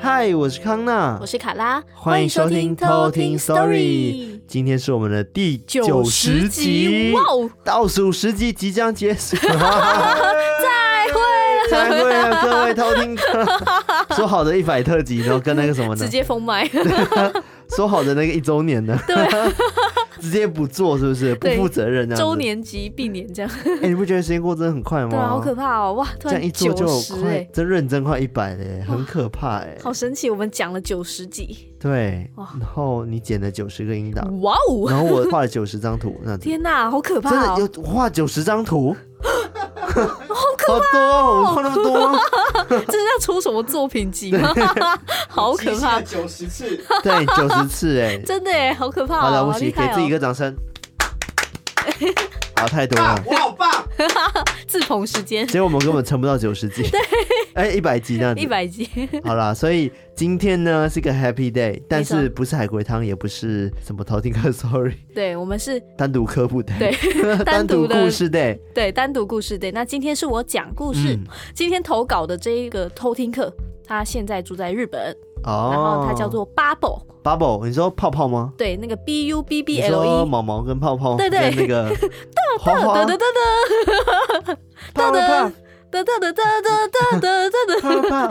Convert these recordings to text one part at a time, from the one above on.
嗨，我是康娜，我是卡拉，欢迎收听偷听 Story。今天是我们的第九十集，哇哦，倒数十集即将结束，再会，再会了，各位偷听客。说好的一百特辑，然后跟那个什么呢？直接封麦。说好的那个一周年呢？对。直接不做是不是不负责任啊？周年级并年这样，哎、欸，你不觉得时间过真的很快吗？对啊，好可怕哦！哇，突然这样一做就快，真认真快一百嘞，很可怕哎！好神奇，我们讲了九十几，对，然后你剪了九十个音档，哇哦！然后我画了九十张图，那天哪，好可怕、哦！真的有画九十张图。好可怕、哦！好多，我画那么多，这是要出什么作品集吗？好可怕！九十次，对，九十次，哎，真的哎，好可怕、哦！好了不起，给自己一个掌声。好，太多了，我好棒！自捧时间，结果我们根本撑不到九十集，对，哎，一百集那样子，一百集。好啦，所以今天呢是个 Happy Day，但是不是海龟汤，也不是什么偷听课 Sorry，对，我们是单独科普 Day，对，单独故事 Day，对，单独故事 Day。那今天是我讲故事，嗯、今天投稿的这一个偷听课，他现在住在日本。哦，然后它叫做 Bubble，Bubble，你说泡泡吗？对，那个 B U B B L E，毛毛跟泡泡，对对，那个哒哒哒哒哒哒，哒哒哒哒哒哒哒哒哒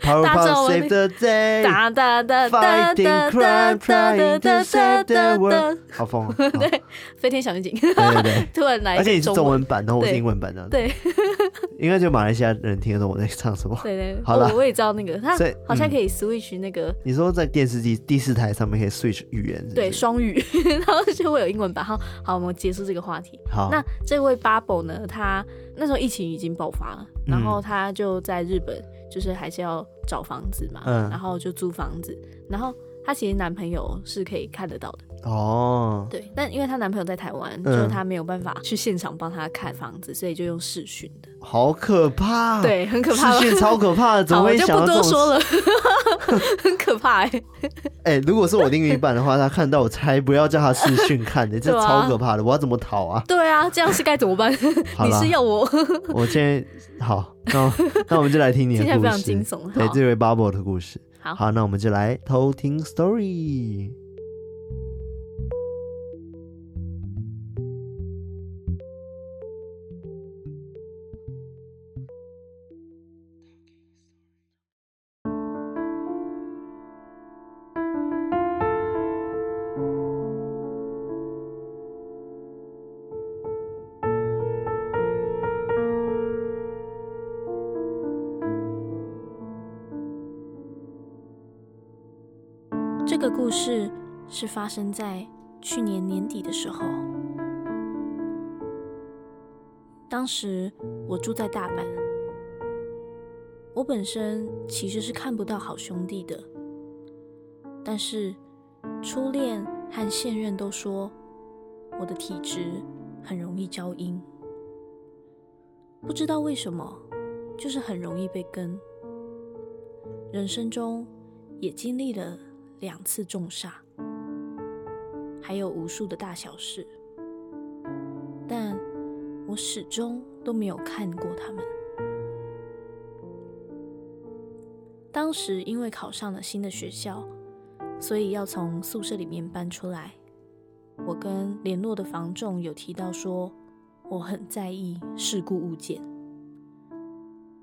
哒哒。Powerpuff Save the day，Fighting crime trying to save the world。好疯，对，飞天小女警，对对对，突然来，而且你是中文版，然后我是英文版的，对，应该就马来西亚人听得懂我在唱什么。对对，好了，我也知道那个，他好像可以 switch 那个。你说在电视机第四台上面可以 switch 语言，对，双语，然后就会有英文版。好，好，我们结束这个话题。好，那这位 Bubble 呢？他那时候疫情已经爆发了，然后他就在日本。就是还是要找房子嘛，嗯，然后就租房子，然后她其实男朋友是可以看得到的。哦，对，但因为她男朋友在台湾，嗯，就是她没有办法去现场帮她看房子，所以就用视讯的，好可怕，对，很可怕，视讯超可怕的，怎么会想到这种？我就不多说了，很可怕哎，哎，如果是我另一半的话，他看到我才不要叫他视讯看的，这超可怕的，我要怎么逃啊？对啊，这样是该怎么办？你是要我？我现在好。那那我们就来听你的故事，非常惊悚。对，这位 Bubble 的故事。好，好，那我们就来偷听 story。这个故事是发生在去年年底的时候。当时我住在大阪，我本身其实是看不到好兄弟的，但是初恋和现任都说我的体质很容易招阴，不知道为什么，就是很容易被跟。人生中也经历了。两次重煞，还有无数的大小事，但我始终都没有看过他们。当时因为考上了新的学校，所以要从宿舍里面搬出来。我跟联络的房仲有提到说，我很在意事故物件。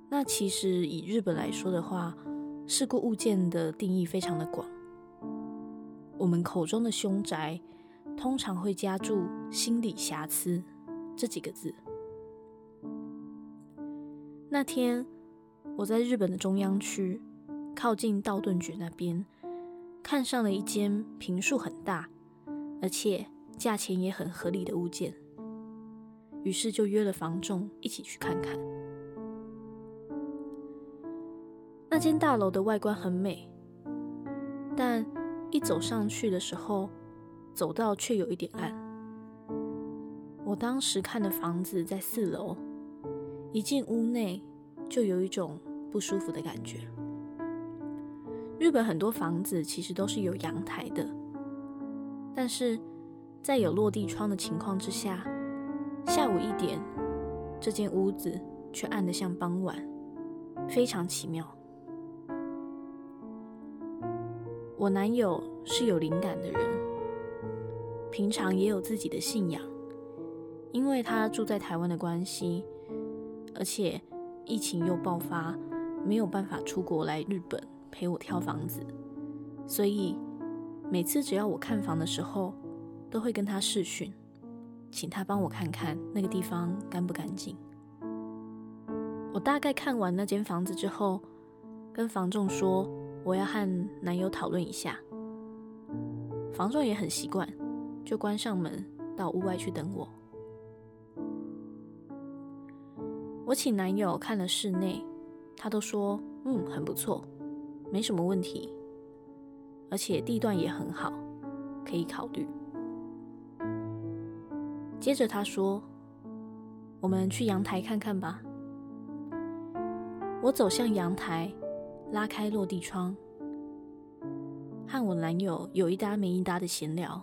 那其实以日本来说的话，事故物件的定义非常的广。我们口中的凶宅，通常会加注“心理瑕疵”这几个字。那天我在日本的中央区，靠近道顿局那边，看上了一间坪数很大，而且价钱也很合理的物件，于是就约了房仲一起去看看。那间大楼的外观很美，但一走上去的时候，走道却有一点暗。我当时看的房子在四楼，一进屋内就有一种不舒服的感觉。日本很多房子其实都是有阳台的，但是在有落地窗的情况之下，下午一点，这间屋子却暗得像傍晚，非常奇妙。我男友是有灵感的人，平常也有自己的信仰，因为他住在台湾的关系，而且疫情又爆发，没有办法出国来日本陪我挑房子，所以每次只要我看房的时候，都会跟他视讯，请他帮我看看那个地方干不干净。我大概看完那间房子之后，跟房仲说我要和男友讨论一下。房仲也很习惯，就关上门到屋外去等我。我请男友看了室内，他都说嗯，很不错，没什么问题，而且地段也很好，可以考虑。接着他说：“我们去阳台看看吧。”我走向阳台，拉开落地窗，和我男友有一搭没一搭的闲聊，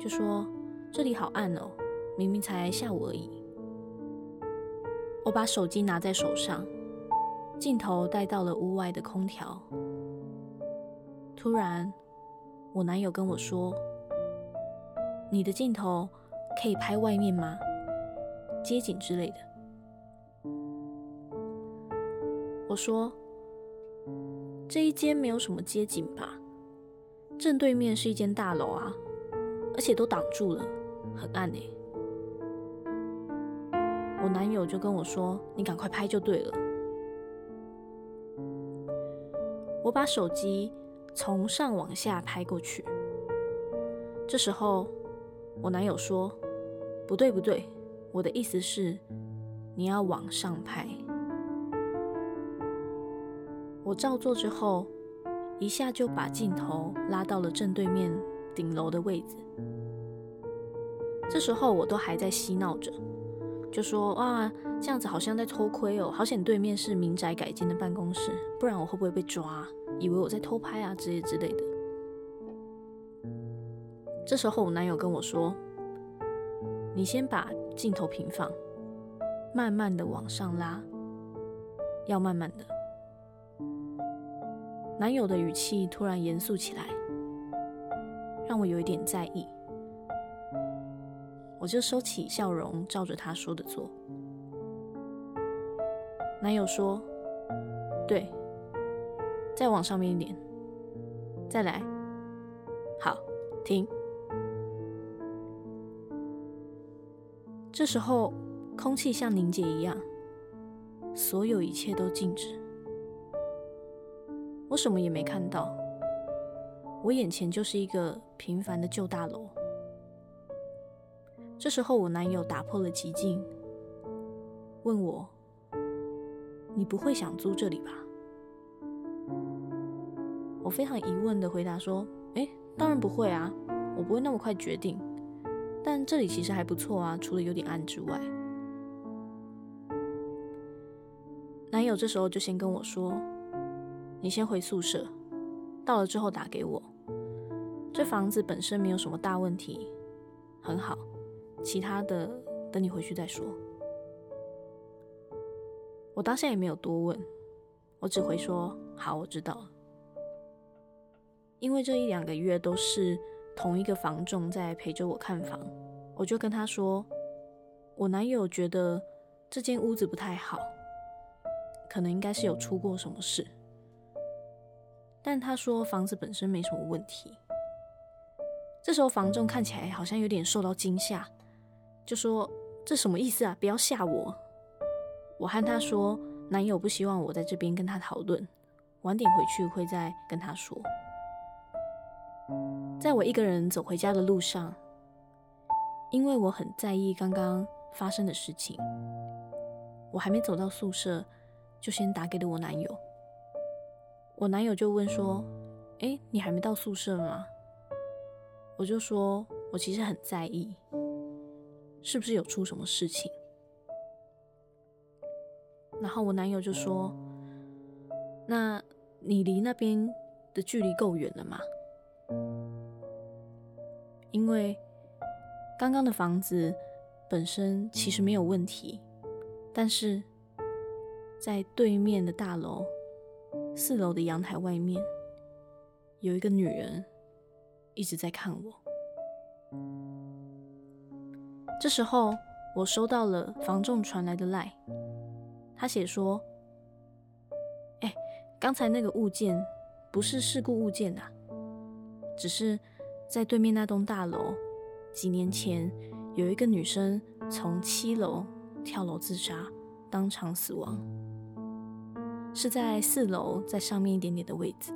就说：“这里好暗哦，明明才下午而已。”我把手机拿在手上，镜头带到了屋外的空调。突然，我男友跟我说：“你的镜头可以拍外面吗？街景之类的。”我说：“这一间没有什么街景吧？正对面是一间大楼啊，而且都挡住了，很暗欸。”我男友就跟我说：“你赶快拍就对了。”我把手机从上往下拍过去。这时候，我男友说：“不对不对，我的意思是你要往上拍。”我照做之后，一下就把镜头拉到了正对面顶楼的位置。这时候我都还在嬉闹着，就说：“哇，这样子好像在偷窥哦，好险对面是民宅改建的办公室，不然我会不会被抓？以为我在偷拍啊之类之类的。”这时候我男友跟我说：“你先把镜头平放，慢慢的往上拉，要慢慢的。”男友的语气突然严肃起来，让我有一点在意。我就收起笑容，照着他说的做。男友说：“对，再往上面一点，再来，好，停。”这时候，空气像凝结一样，所有一切都静止。我什么也没看到，我眼前就是一个平凡的旧大楼。这时候，我男友打破了寂静，问我：“你不会想租这里吧？”我非常疑问的回答说：“诶，当然不会啊，我不会那么快决定。但这里其实还不错啊，除了有点暗之外。”男友这时候就先跟我说。你先回宿舍，到了之后打给我。这房子本身没有什么大问题，很好。其他的等你回去再说。我当下也没有多问，我只回说好，我知道了。因为这一两个月都是同一个房仲在陪着我看房，我就跟他说，我男友觉得这间屋子不太好，可能应该是有出过什么事。但他说房子本身没什么问题。这时候房仲看起来好像有点受到惊吓，就说：“这什么意思啊？不要吓我！”我和他说：“男友不希望我在这边跟他讨论，晚点回去会再跟他说。”在我一个人走回家的路上，因为我很在意刚刚发生的事情，我还没走到宿舍，就先打给了我男友。我男友就问说：“诶，你还没到宿舍吗？”我就说：“我其实很在意，是不是有出什么事情？”然后我男友就说：“那你离那边的距离够远了吗？因为刚刚的房子本身其实没有问题，但是在对面的大楼四楼的阳台外面，有一个女人一直在看我。这时候，我收到了房仲传来的赖，他写说：“哎，刚才那个物件不是事故物件啊，只是在对面那栋大楼，几年前有一个女生从七楼跳楼自杀，当场死亡，是在四楼在上面一点点的位置。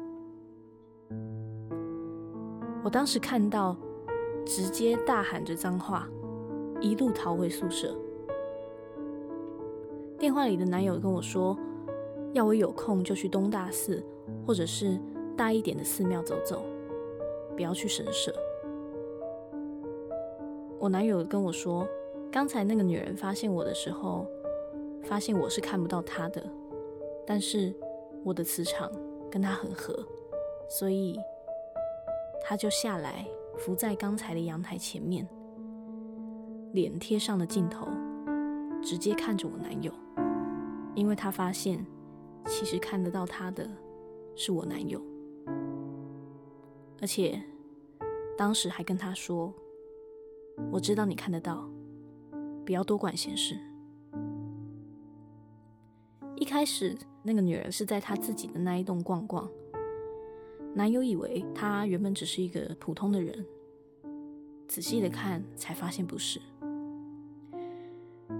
我当时看到，直接大喊着脏话。”一路逃回宿舍。电话里的男友跟我说，要我有空就去东大寺，或者是大一点的寺庙走走，不要去神社。我男友跟我说，刚才那个女人发现我的时候，发现我是看不到她的，但是我的磁场跟他很合，所以他就下来伏在刚才的阳台前面。脸贴上了镜头，直接看着我男友，因为他发现，其实看得到他的是我男友，而且当时还跟他说：“我知道你看得到，不要多管闲事。”一开始，那个女人是在她自己的那一栋逛逛，男友以为她原本只是一个普通的人，仔细的看才发现不是。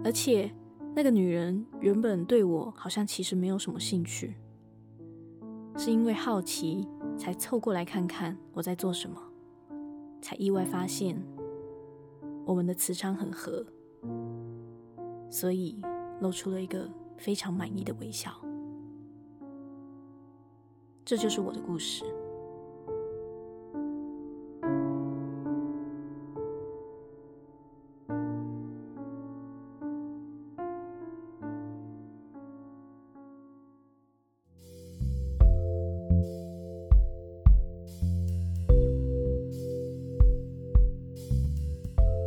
而且，那个女人原本对我好像其实没有什么兴趣，是因为好奇才凑过来看看我在做什么，才意外发现我们的磁场很合，所以露出了一个非常满意的微笑。这就是我的故事。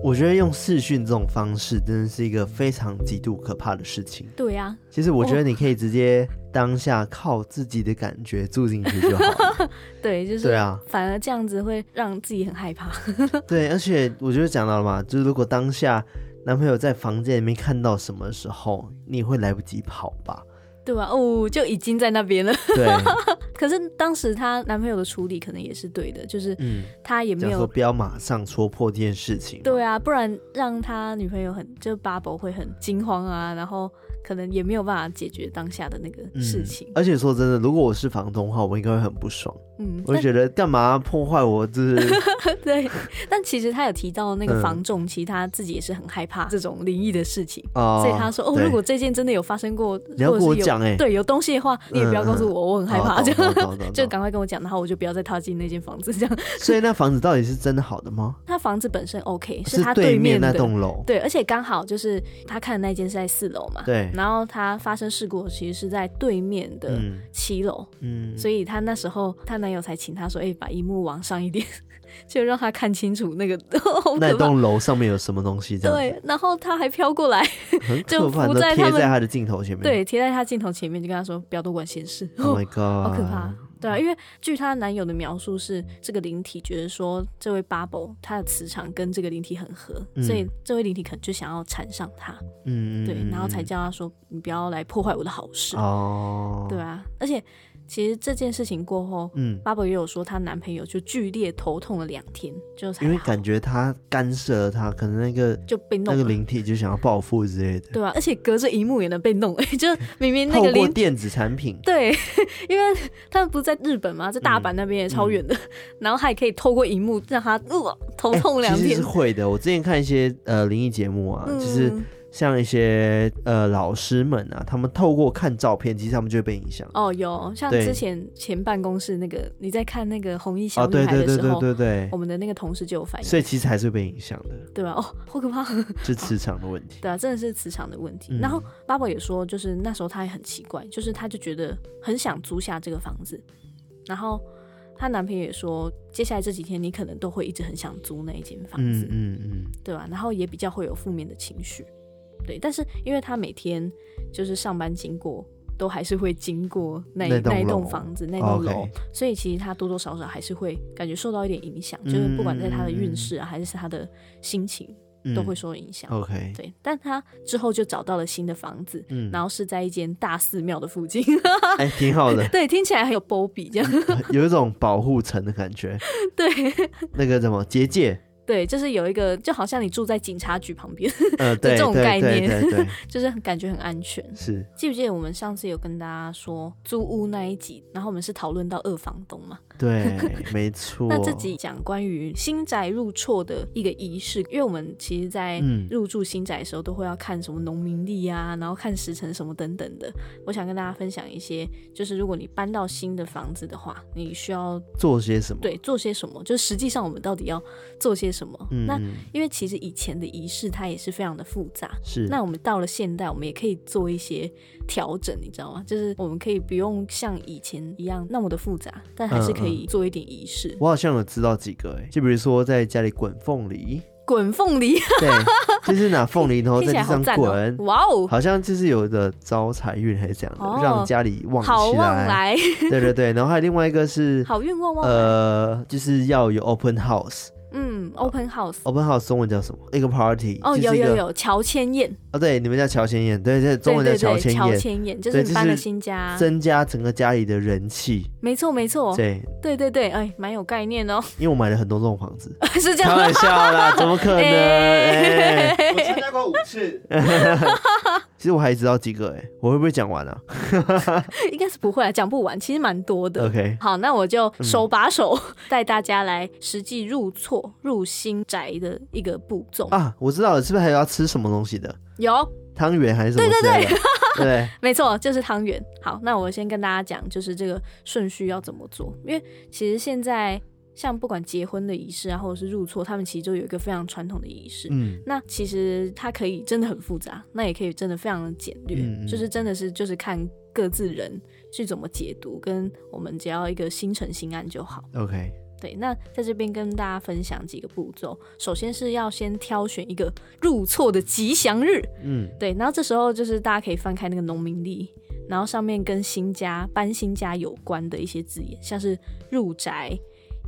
我觉得用视讯这种方式真的是一个非常极度可怕的事情。对呀、啊，其实我觉得你可以直接当下靠自己的感觉住进去就好了。对，就是对啊，反而这样子会让自己很害怕。对，而且我觉得讲到了嘛，就是如果当下男朋友在房间里面看到什么时候，你会来不及跑吧？对吧？哦，就已经在那边了。对。可是当时她男朋友的处理可能也是对的，就是他也没有说不要马上戳破这件事情。对啊，不然让他女朋友很就 Bubble 会很惊慌啊，然后。可能也没有办法解决当下的那个事情，嗯，而且说真的，如果我是房东的话，我应该会很不爽。嗯，我就觉得干嘛破坏我这是？对，但其实他有提到那个房仲，嗯、其实他自己也是很害怕这种灵异的事情，哦，所以他说哦，如果这件真的有发生过，你要跟我讲哎，对，有东西的话，你也不要告诉我，嗯，我很害怕，就 就赶快跟我讲，然后我就不要再踏进那间房子这样。所以那房子到底是真的好的吗？他房子本身 OK，是他对面那栋楼，对，而且刚好就是他看的那间是在四楼嘛，对。然后他发生事故其实是在对面的七楼，嗯，所以他那时候她男友才请他说，哎、欸，把荧幕往上一点，就让他看清楚那个 那栋楼上面有什么东西。对，然后他还飘过来，就浮在贴在他的镜头前面，对，贴在他镜头前面，就跟他说不要多管闲事。Oh my god，好可怕。对啊，因为据她男友的描述是，这个灵体觉得说，这位 Bubble 他的磁场跟这个灵体很合，嗯、所以这位灵体可能就想要缠上他，嗯，对，然后才叫他说，你不要来破坏我的好事，哦，对啊，而且。其实这件事情过后，嗯，Bubble 也有说她男朋友就剧烈头痛了两天，就因为感觉他干涉了他，可能那个就被弄，那个灵体就想要报复之类的，对啊，而且隔着荧幕也能被弄，就明明那个透过电子产品，对，因为他们不是在日本嘛？在大阪那边也超远的，嗯嗯、然后他也可以透过荧幕让他呃头痛两天、欸。其实是会的，我之前看一些呃灵异节目啊，就、嗯、是。像一些呃老师们啊，他们透过看照片，其实他们就会被影响。哦，有像之前前办公室那个，你在看那个红衣小女孩的时候，哦、对，对，对，对，对，对，我们的那个同事就有反应。所以其实还是会被影响的，对吧？哦，好可怕，是磁场的问题。对啊，真的是磁场的问题。嗯、然后 Bubble 也说，就是那时候他也很奇怪，就是他就觉得很想租下这个房子，然后她男朋友也说，接下来这几天你可能都会一直很想租那一间房子，嗯嗯嗯，对吧？然后也比较会有负面的情绪，对。但是因为他每天就是上班经过，都还是会经过那那一栋房子那栋楼所以其实他多多少少还是会感觉受到一点影响，就是不管在他的运势啊，还是他的心情。都会受影响。OK，对，但他之后就找到了新的房子，嗯，然后是在一间大寺庙的附近，哎，挺好的。对，听起来很有波比这样，有一种保护层的感觉。对，那个什么结界。对，就是有一个，就好像你住在警察局旁边 的这种概念，对对对对就是感觉很安全。是，记不记得我们上次有跟大家说租屋那一集，然后我们是讨论到二房东嘛？对，没错。那这集讲关于新宅入错的一个仪式，因为我们其实，在入住新宅的时候，都会要看什么农民历啊，然后看时辰什么等等的。我想跟大家分享一些，就是如果你搬到新的房子的话，你需要做些什么？对，做些什么？就实际上我们到底要做些什么？嗯、那因为其实以前的仪式它也是非常的复杂。是。那我们到了现代，我们也可以做一些调整，你知道吗？就是我们可以不用像以前一样那么的复杂，但还是可以。做一点仪式，我好像有知道几个哎，就比如说在家里滚凤梨，滚凤梨，对，就是拿凤梨然后在地上滚，哇哦，好像就是有的招财运还是这样的，哦，让家里旺起来，对对对，然后还有另外一个是好运旺旺，呃，就是要有 open house。嗯，open house，open house 中文叫什么？一个 party 哦，有有有乔迁宴哦，对，你们叫乔迁宴，对对，中文叫乔迁宴。乔千宴就是你搬了新家，增加整个家里的人气。没错没错，对对对对，哎，蛮有概念哦。因为我买了很多这种房子，是这样。开玩笑啦，怎么可能？我参加过五次。其实我还知道几个哎，我会不会讲完啊？应该是不会啊，讲不完，其实蛮多的。OK，好，那我就手把手带大家来实际入错入新宅的一个步骤啊。我知道了，是不是还要吃什么东西的？有汤圆还是什么？对对对，对，没错，就是汤圆。好，那我先跟大家讲，就是这个顺序要怎么做，因为其实现在。像不管结婚的仪式啊，或者是入错，他们其实就有一个非常传统的仪式。嗯，那其实它可以真的很复杂，那也可以真的非常的简略，就是真的是就是看各自人去怎么解读，跟我们只要一个心诚心安就好。OK，对，那在这边跟大家分享几个步骤，首先是要先挑选一个入错的吉祥日。嗯，对，然后这时候就是大家可以翻开那个农民历，然后上面跟新家搬新家有关的一些字眼，像是入宅。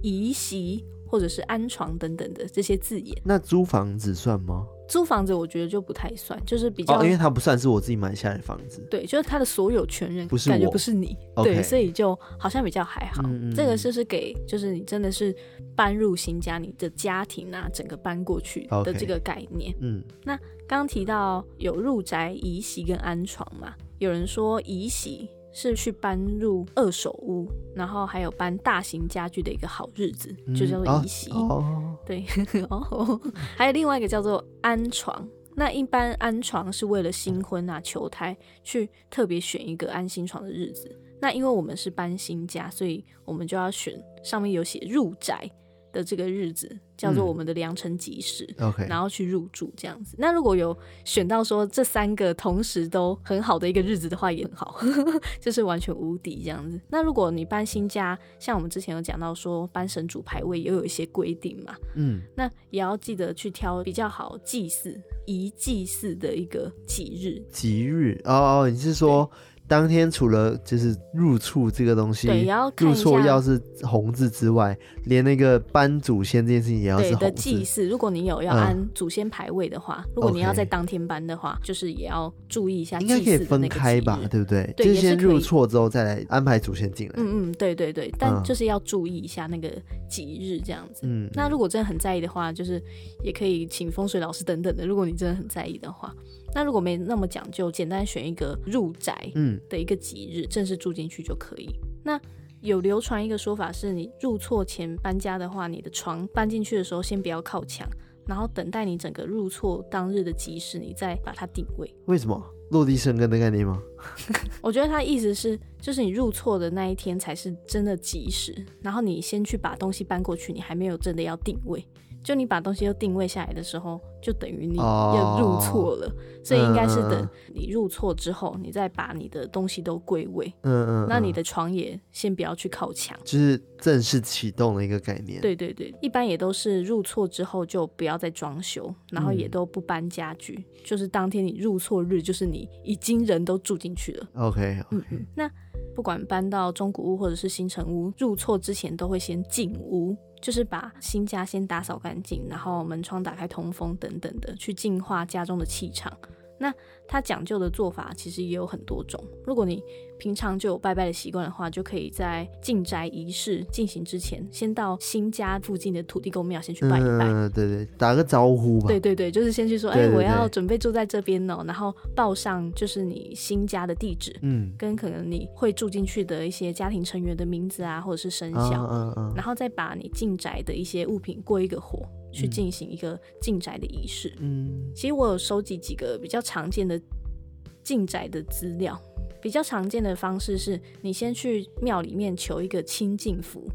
移席或者是安床等等的这些字眼，那租房子算吗？租房子我觉得就不太算，就是比较，哦、因为它不算是我自己买下来的房子。对，就是它的所有权人不是感觉不是你.对，所以就好像比较还好。这个就是给，就是你真的是搬入新家，你的家庭啊，整个搬过去的这个概念。嗯，那刚刚提到有入宅、移席跟安床嘛，有人说移席。是去搬入二手屋，然后还有搬大型家具的一个好日子，嗯、就叫做移席。哦、对，哦，还有另外一个叫做安床。那一般安床是为了新婚啊、求胎，去特别选一个安心床的日子。那因为我们是搬新家，所以我们就要选上面有写入宅的这个日子。叫做我们的良辰吉时，嗯，OK，然后去入住这样子。那如果有选到说这三个同时都很好的一个日子的话，也很好，就是完全无敌这样子。那如果你搬新家，像我们之前有讲到说搬神主牌位也有一些规定嘛，嗯，那也要记得去挑比较好祭祀、宜祭祀的一个吉日。吉日哦哦，你是说？当天除了就是入厝这个东西，对，要入厝要是红字之外，连那个搬祖先这件事情也要是红字。对的祭祀，如果你有要安祖先牌位的话，嗯、如果你要在当天搬的话，就是也要注意一下。应该可以分开吧，对不对？对，就是先入厝之后再来安排祖先进来。嗯嗯，对对对，但就是要注意一下那个吉日这样子。嗯，那如果真的很在意的话，就是也可以请风水老师等等的。如果你真的很在意的话。那如果没那么讲究，简单选一个入宅嗯的一个吉日，嗯、正式住进去就可以。那有流传一个说法是，你入错前搬家的话，你的床搬进去的时候先不要靠墙，然后等待你整个入错当日的吉时，你再把它定位。为什么？落地生根的概念吗？我觉得他意思是，就是你入错的那一天才是真的吉时，然后你先去把东西搬过去，你还没有真的要定位。就你把东西又定位下来的时候，就等于你又入错了，哦、所以应该是等你入错之后，你再把你的东西都归位。嗯嗯。那你的床也先不要去靠墙，就是正式启动的一个概念。对对对，一般也都是入错之后就不要再装修，然后也都不搬家具，嗯、就是当天你入错日，就是你已经人都住进去了。OK, 嗯。那不管搬到中古屋或者是新城屋，入错之前都会先进屋。就是把新家先打扫干净，然后门窗打开通风等等的，去净化家中的气场。那它讲究的做法其实也有很多种。如果你平常就有拜拜的习惯的话，就可以在进宅仪式进行之前，先到新家附近的土地公庙先去拜一拜。嗯，对对，打个招呼吧。对对对，就是先去说，哎，我要准备住在这边哦，然后报上就是你新家的地址，嗯，跟可能你会住进去的一些家庭成员的名字啊，或者是生肖，嗯嗯，然后再把你进宅的一些物品过一个火，去进行一个进宅的仪式。嗯，其实我有收集几个比较常见的进宅的资料。比较常见的方式是，你先去庙里面求一个清净符，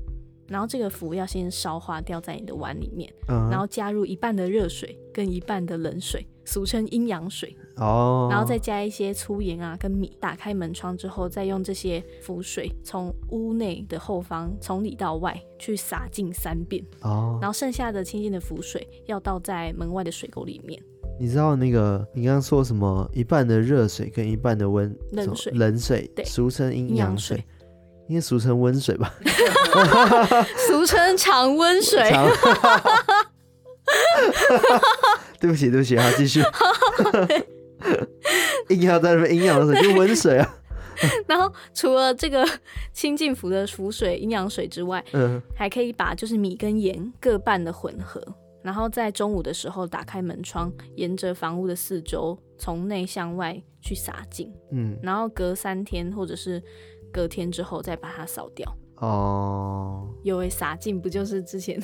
然后这个符要先烧化掉在你的碗里面，uh huh. 然后加入一半的热水跟一半的冷水，俗称阴阳水哦，oh. 然后再加一些粗盐啊跟米，打开门窗之后，再用这些浮水从屋内的后方从里到外去洒净三遍哦，oh. 然后剩下的清净的浮水要倒在门外的水沟里面。你知道那个你刚刚说什么？一半的热水跟一半的温冷水，冷水，对，俗称阴阳水，应该俗称温水吧？俗称常温水。对不起，对不起，好，继续。硬要在那边阴阳水就温水啊。然后除了这个清净符的符水、阴阳水之外，嗯，还可以把就是米跟盐各半的混合。然后在中午的时候打开门窗，沿着房屋的四周从内向外去洒净，嗯，然后隔三天或者是隔天之后再把它扫掉。哦，有诶，洒净不就是之前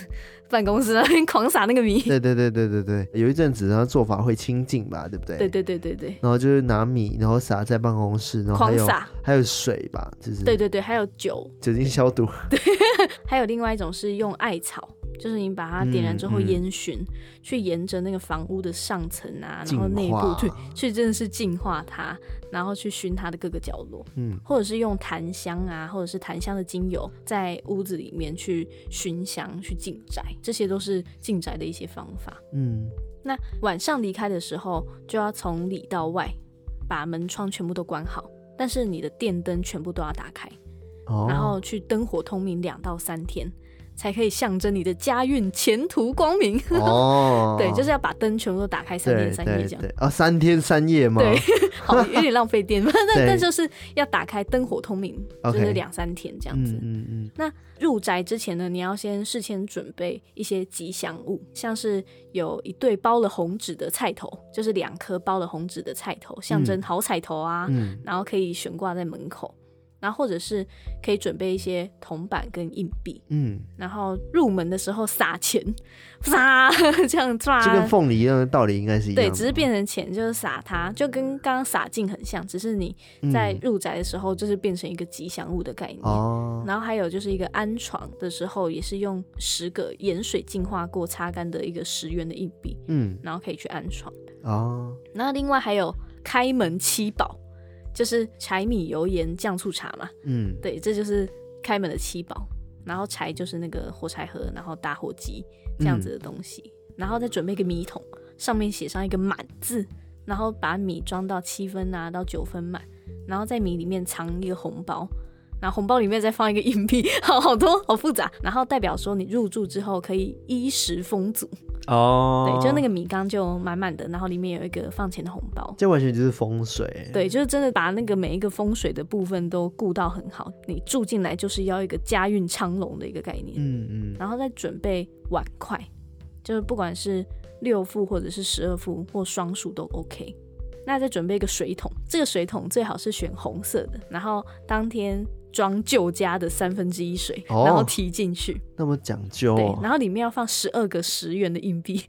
办公室那边狂撒那个米？对对对对对对，有一阵子然后做法会清净吧，对不对？对对对对对。然后就是拿米，然后撒在办公室，然后还有狂撒，还有水吧，就是对对对，还有酒，酒精消毒。对，还有另外一种是用艾草。就是你把它点燃之后烟熏，嗯嗯、去沿着那个房屋的上层啊，然后内部对，去真的是净化它，然后去熏它的各个角落，嗯，或者是用檀香啊，或者是檀香的精油在屋子里面去熏香去进宅，这些都是进宅的一些方法，嗯。那晚上离开的时候，就要从里到外把门窗全部都关好，但是你的电灯全部都要打开，哦、然后去灯火通明两到三天。才可以象征你的家运前途光明。哦，对，就是要把灯全部都打开三天三夜这样。啊，三天三夜吗？对，好，有点浪费电，但但就是要打开灯火通明，就是两三天这样子。嗯嗯嗯。那入宅之前呢，你要先事先准备一些吉祥物，像是有一对包了红纸的菜头，就是两颗包了红纸的菜头，象征好彩头啊，嗯，然后可以悬挂在门口。然后或者是可以准备一些铜板跟硬币，嗯，然后入门的时候撒钱，撒 这样抓，就跟凤梨一样的道理应该是一样的。对，只是变成钱就是撒它，就跟刚刚撒进很像，只是你在入宅的时候就是变成一个吉祥物的概念。哦、嗯。然后还有就是一个安床的时候，也是用十个盐水净化过擦干的一个十元的硬币，嗯，然后可以去安床。哦。然后另外还有开门七宝。就是柴米油盐酱醋茶嘛，嗯，对，这就是开门的七宝。然后柴就是那个火柴盒，然后打火机这样子的东西，嗯、然后再准备一个米桶，上面写上一个满字，然后把米装到七分啊到九分满，然后在米里面藏一个红包。然后红包里面再放一个硬币，好好多，好复杂。然后代表说你入住之后可以衣食丰足哦。对，就那个米缸就满满的，然后里面有一个放钱的红包。这完全就是风水。对，就是真的把那个每一个风水的部分都顾到很好。你住进来就是要一个家运昌隆的一个概念。嗯嗯。然后再准备碗筷，就是不管是六副或者是十二副或双数都 OK。那再准备一个水桶，这个水桶最好是选红色的，然后当天。装旧家的三分之一水，哦、然后提进去，那么讲究、哦。对，然后里面要放十二个十元的硬币。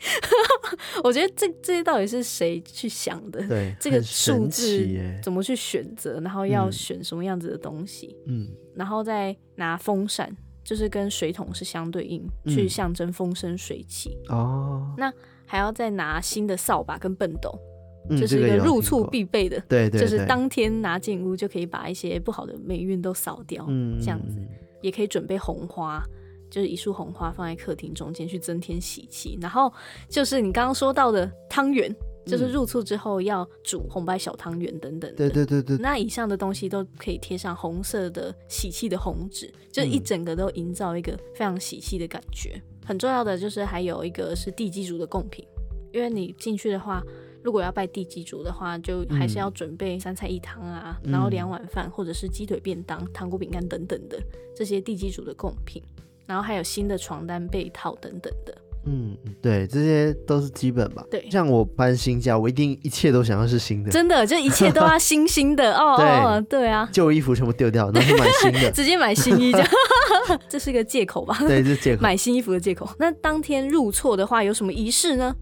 我觉得这这些到底是谁去想的？对，这个数字怎么去选择？然后要选什么样子的东西？嗯，然后再拿风扇就是跟水桶是相对应，嗯、去象征风生水起。哦，那还要再拿新的扫把跟畚斗，这、嗯就是一个入厝必备的。对，对对，就是当天拿进屋就可以把一些不好的霉运都扫掉。嗯，这样子也可以准备红花，就是一束红花放在客厅中间去增添喜气。然后就是你刚刚说到的汤圆。就是入厝之后要煮红白小汤圆等等，对对对对。那以上的东西都可以贴上红色的喜气的红纸，就一整个都营造一个非常喜气的感觉。很重要的就是还有一个是地基主的贡品，因为你进去的话，如果要拜地基主的话，就还是要准备三菜一汤啊，然后两碗饭或者是鸡腿便当、糖果饼干等等的这些地基主的贡品，然后还有新的床单被套等等的。嗯，对，这些都是基本吧。对，像我搬新家，我一定一切都想要是新的。真的，就一切都要新新的 哦。对哦，对啊，旧衣服全部丢掉，然后买新的，直接买新衣这样。这是个借口吧？对，这是借口。买新衣服的借口。那当天入厝的话，有什么仪式呢？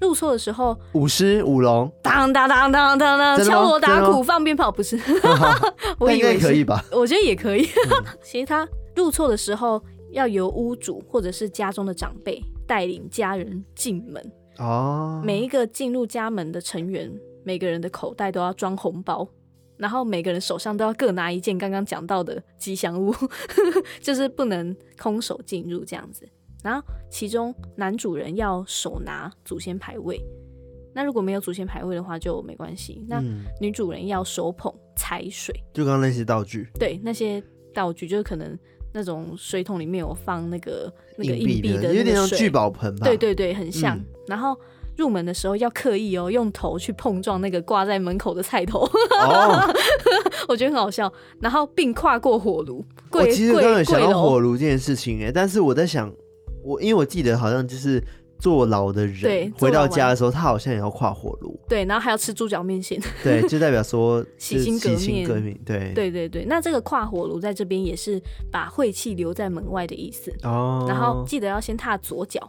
入厝的时候，舞狮舞龙，当当当当当当，敲锣打鼓放鞭炮，不是？我以为可以吧？我觉得也可以。其实他入厝的时候，要由屋主或者是家中的长辈。带领家人进门哦，每一个进入家门的成员，每个人的口袋都要装红包，然后每个人手上都要各拿一件刚刚讲到的吉祥物，就是不能空手进入这样子。然后其中男主人要手拿祖先牌位，那如果没有祖先牌位的话就没关系。那女主人要手捧财水，就刚刚那些道具，对，那些道具就是可能。那种水桶里面有放那个那个硬币的，有点像聚宝盆吧？对对对，很像。嗯、然后入门的时候要刻意哦，用头去碰撞那个挂在门口的菜头，哦、我觉得很好笑。然后并跨过火炉。我其实刚刚有想到火炉这件事情哎，但是我在想，我因为我记得好像就是。坐牢的人回到家的时候，他好像也要跨火炉。对，然后还要吃猪脚面线。对，就代表说 洗心革面。革命。对，对对对。那这个跨火炉在这边也是把晦气留在门外的意思。哦。然后记得要先踏左脚，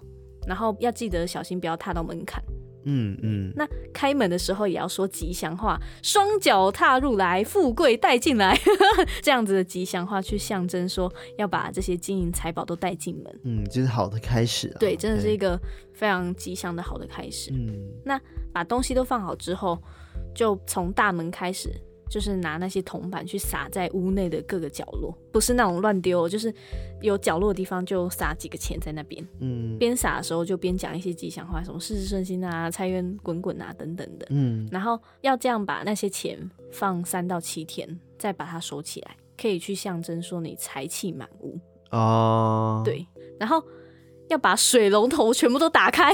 然后要记得小心不要踏到门槛。嗯嗯，那开门的时候也要说吉祥话，双脚踏入来，富贵带进来，这样子的吉祥话去象征说要把这些金银财宝都带进门。嗯，就是好的开始啊。对，真的是一个非常吉祥的好的开始。嗯，那把东西都放好之后，就从大门开始。就是拿那些铜板去撒在屋内的各个角落，不是那种乱丢，就是有角落的地方就撒几个钱在那边。嗯，边撒的时候就边讲一些吉祥话，什么事事顺心啊、财源滚滚啊等等的。嗯，然后要这样把那些钱放三到七天，再把它收起来，可以去象征说你财气满屋。哦，对，然后。要把水龙头全部都打开，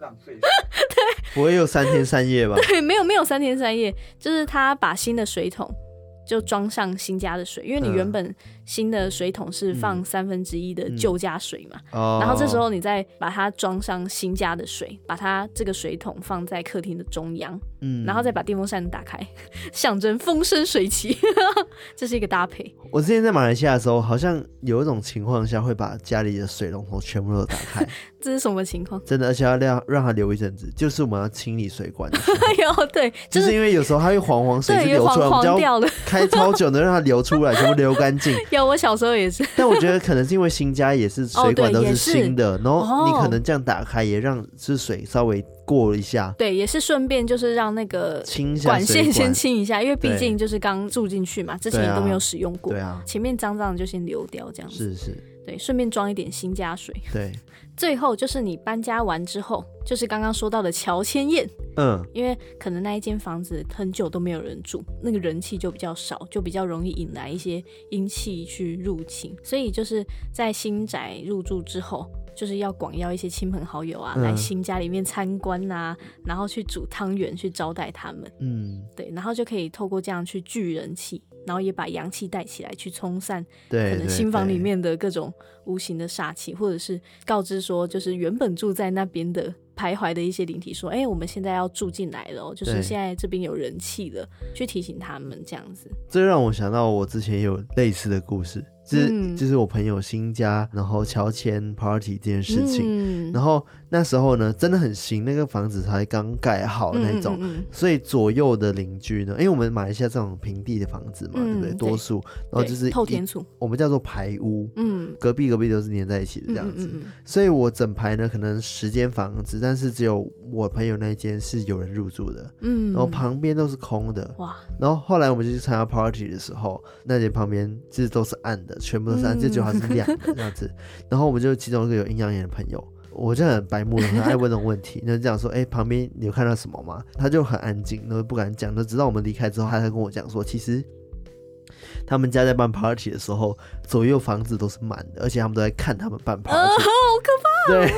浪费。对，不会有三天三夜吧？对，没有没有三天三夜，就是他把新的水桶就装上新家的水，因为你原本新的水桶是放三分之一的旧家水嘛，然后这时候你再把它装上新加的水，把它这个水桶放在客厅的中央，嗯，然后再把电风扇打开，象征风生水起，这是一个搭配。我之前在马来西亚的时候，好像有一种情况下会把家里的水龙头全部都打开。这是什么情况？真的，而且要让让它流一阵子，就是我们要清理水管的时候。有对，就是、就是因为有时候它会黄黄水是流出来，黄黄掉了，开超久能让它流出来，全部流干净。有，我小时候也是。但我觉得可能是因为新家也是水管都是新的，哦、然后你可能这样打开也让是水稍微。过一下，对，也是顺便就是让那个管线先清一下，因为毕竟就是刚住进去嘛，之前都没有使用过，对啊，前面脏脏的就先流掉这样子，是是，对，顺便装一点新家水，对，最后就是你搬家完之后，就是刚刚说到的乔迁宴，嗯，因为可能那一间房子很久都没有人住，那个人气就比较少，就比较容易引来一些阴气去入侵，所以就是在新宅入住之后。就是要广邀一些亲朋好友啊，嗯、来新家里面参观啊，然后去煮汤圆去招待他们。嗯，对，然后就可以透过这样去聚人气，然后也把阳气带起来，去冲散对可能新房里面的各种无形的煞气，或者是告知说，就是原本住在那边的徘徊的一些灵体说，哎、欸，我们现在要住进来了，就是现在这边有人气了，去提醒他们这样子。这让我想到我之前有类似的故事。就是、嗯、就是我朋友新家，然后乔迁 party 这件事情，嗯、然后那时候呢，真的很新，那个房子才刚盖好那种，所以左右的邻居呢，因为我们马来西亚这种平地的房子嘛，嗯、对不对？多数，然后就是透天厝，我们叫做排屋，嗯，隔壁隔壁都是连在一起的这样子，所以我整排呢可能十间房子，但是只有我朋友那一间是有人入住的，嗯，然后旁边都是空的，哇，然后后来我们就去参加 party 的时候，那间旁边其实都是暗的。全部都是，就觉得它是亮的这样子。然后我们就其中一个有阴阳眼的朋友，我就很白目，很爱问这种问题。那就讲说，哎、欸，旁边你有看到什么吗？他就很安静，都不敢讲。那直到我们离开之后，他才跟我讲说，其实他们家在办 party 的时候，左右房子都是满的，而且他们都在看他们办 party。呃，好可怕。对，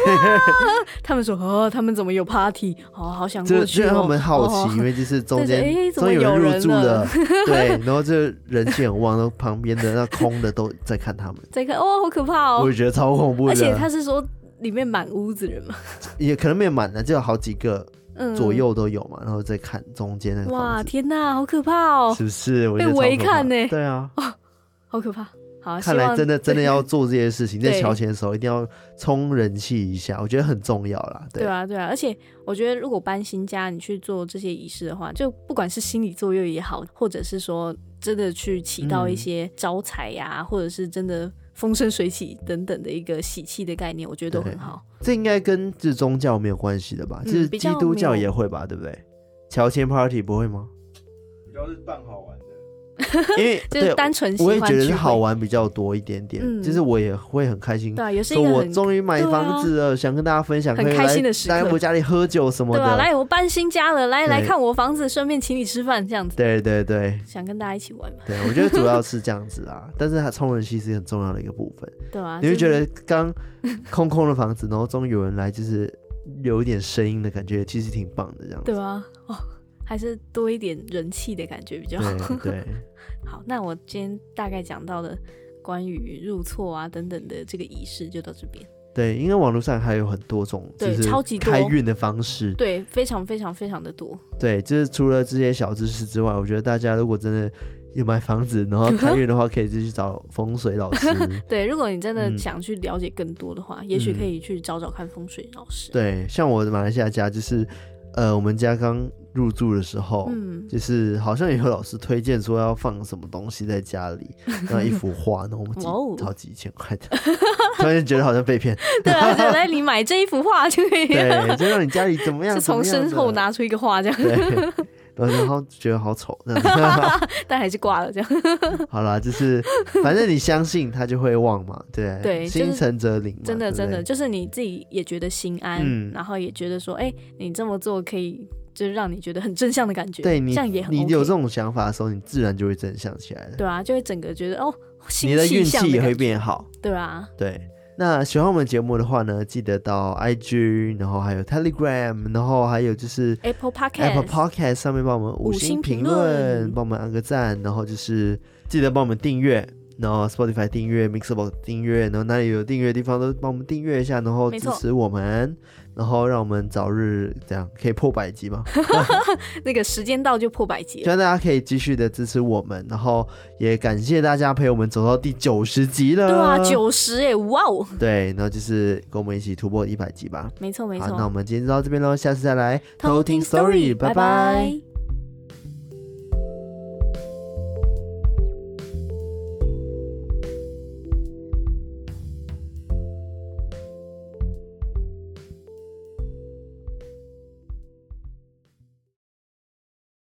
他们说哦，他们怎么有 party？哦，好想过去。就让他们好奇，哦、因为就是中间终于有人入住了，对，然后就人气很旺，然后旁边的那空的都在看他们，在看哦，好可怕哦！我也觉得超恐怖的。而且他是说里面满屋子人嘛，也可能没有满的，就有好几个左右都有嘛，然后再看中间那个。哇，天哪，好可怕哦！是不是？我被围看呢？对啊，哦，好可怕。好，看来真的真的要做这些事情，在乔迁的时候一定要冲人气一下，我觉得很重要啦。对，对啊，对啊，而且我觉得如果搬新家，你去做这些仪式的话，就不管是心理作用也好，或者是说真的去起到一些招财呀，嗯、或者是真的风生水起等等的一个喜气的概念，我觉得都很好。这应该跟这宗教没有关系的吧？就、嗯、是基督教也会吧？对不对？乔迁 party 不会吗？主要是办好玩。因为就是单纯，我也觉得是好玩比较多一点点。嗯就是我也会很开心，对，也是说我终于买房子了，想跟大家分享，很开心的时刻。来我家里喝酒什么的，来我搬新家了，来来看我房子，顺便请你吃饭这样子。对对对，想跟大家一起玩嘛。对，我觉得主要是这样子啊，但是它充人气是很重要的一个部分。对啊，你会觉得刚 空空的房子，然后终于有人来，就是有一点声音的感觉，其实挺棒的这样子。对啊，哦。还是多一点人气的感觉比较好。对，好，那我今天大概讲到的关于入错啊等等的这个仪式就到这边。对，因为网络上还有很多种，对，超级开运的方式，对，非常非常非常的多。对，就是除了这些小知识之外，我觉得大家如果真的有买房子然后开运的话，可以就去找风水老师。对，如果你真的想去了解更多的话，嗯、也许可以去找找看风水老师。对，像我的马来西亚家就是，呃，我们家刚。入住的时候，嗯，就是好像也有老师推荐说要放什么东西在家里，那一幅画，那我们几好几千块的，突然觉得好像被骗。对啊，来你买这一幅画就可以，对，就让你家里怎么样？是从身后拿出一个画这样，对，然后觉得好丑，但还是挂了这样。好啦，就是反正你相信他就会忘嘛，对对，心诚则灵，真的真的就是你自己也觉得心安，然后也觉得说，哎，你这么做可以。就是让你觉得很正向的感觉，对你这样也很、OK。你有这种想法的时候，你自然就会正向起来了。对啊，就会整个觉得哦，你的运气也会变好。对啊，对。那喜欢我们节目的话呢，记得到 IG，然后还有 Telegram，然后还有就是 Apple Podcast Apple Podcast 上面帮我们五星评论，帮我们按个赞，然后就是记得帮我们订阅，然后 Spotify 订阅，Mixable 订阅，然后哪里有订阅的地方都帮我们订阅一下，然后支持我们。然后让我们早日这样可以破百集吗？那个时间到就破百集。希望大家可以继续的支持我们，然后也感谢大家陪我们走到第九十集了。对啊，九十哎，哇哦！对，然后就是跟我们一起突破一百集吧。没错没错。好，那我们今天就到这边喽，下次再来偷听 story，拜拜。